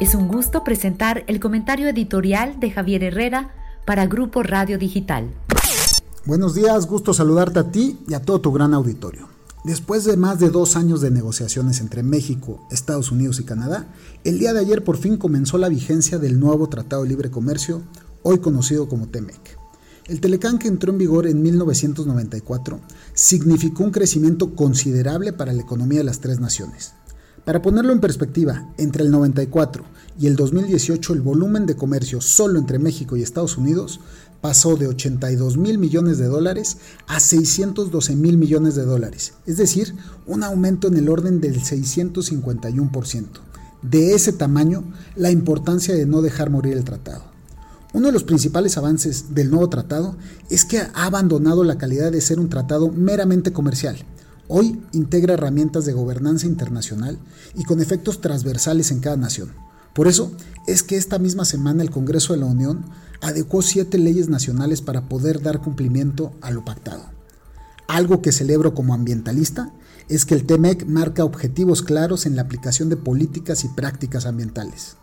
Es un gusto presentar el comentario editorial de Javier Herrera para Grupo Radio Digital. Buenos días, gusto saludarte a ti y a todo tu gran auditorio. Después de más de dos años de negociaciones entre México, Estados Unidos y Canadá, el día de ayer por fin comenzó la vigencia del nuevo Tratado de Libre Comercio, hoy conocido como TEMEC. El Telecán que entró en vigor en 1994 significó un crecimiento considerable para la economía de las tres naciones. Para ponerlo en perspectiva, entre el 94 y el 2018 el volumen de comercio solo entre México y Estados Unidos pasó de 82 mil millones de dólares a 612 mil millones de dólares, es decir, un aumento en el orden del 651%. De ese tamaño, la importancia de no dejar morir el tratado. Uno de los principales avances del nuevo tratado es que ha abandonado la calidad de ser un tratado meramente comercial Hoy integra herramientas de gobernanza internacional y con efectos transversales en cada nación. Por eso es que esta misma semana el Congreso de la Unión adecuó siete leyes nacionales para poder dar cumplimiento a lo pactado. Algo que celebro como ambientalista es que el TEMEC marca objetivos claros en la aplicación de políticas y prácticas ambientales.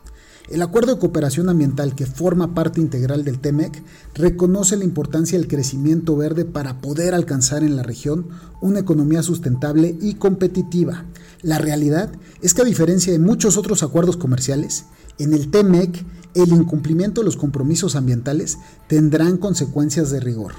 El acuerdo de cooperación ambiental que forma parte integral del TEMEC reconoce la importancia del crecimiento verde para poder alcanzar en la región una economía sustentable y competitiva. La realidad es que a diferencia de muchos otros acuerdos comerciales, en el TEMEC el incumplimiento de los compromisos ambientales tendrán consecuencias de rigor.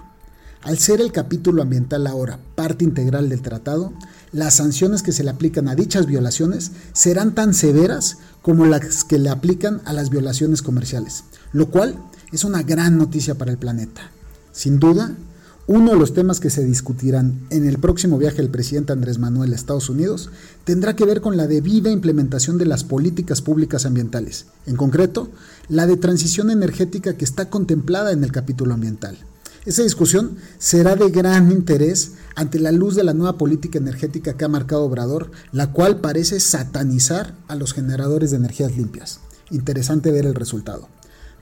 Al ser el capítulo ambiental ahora parte integral del tratado, las sanciones que se le aplican a dichas violaciones serán tan severas como las que le aplican a las violaciones comerciales, lo cual es una gran noticia para el planeta. Sin duda, uno de los temas que se discutirán en el próximo viaje del presidente Andrés Manuel a Estados Unidos tendrá que ver con la debida implementación de las políticas públicas ambientales, en concreto, la de transición energética que está contemplada en el capítulo ambiental. Esa discusión será de gran interés ante la luz de la nueva política energética que ha marcado Obrador, la cual parece satanizar a los generadores de energías limpias. Interesante ver el resultado.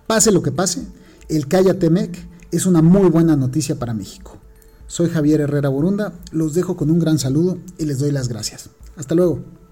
Pase lo que pase, el Calla Temec es una muy buena noticia para México. Soy Javier Herrera Borunda, los dejo con un gran saludo y les doy las gracias. Hasta luego.